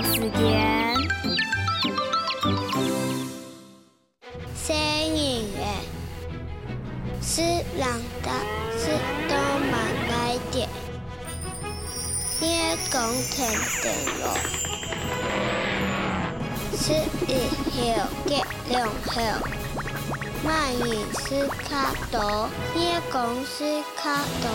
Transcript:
时间。声音的，是人的，是动漫来的。夜讲天灯笼，是一条结两条，万饮是卡多，夜光是卡多。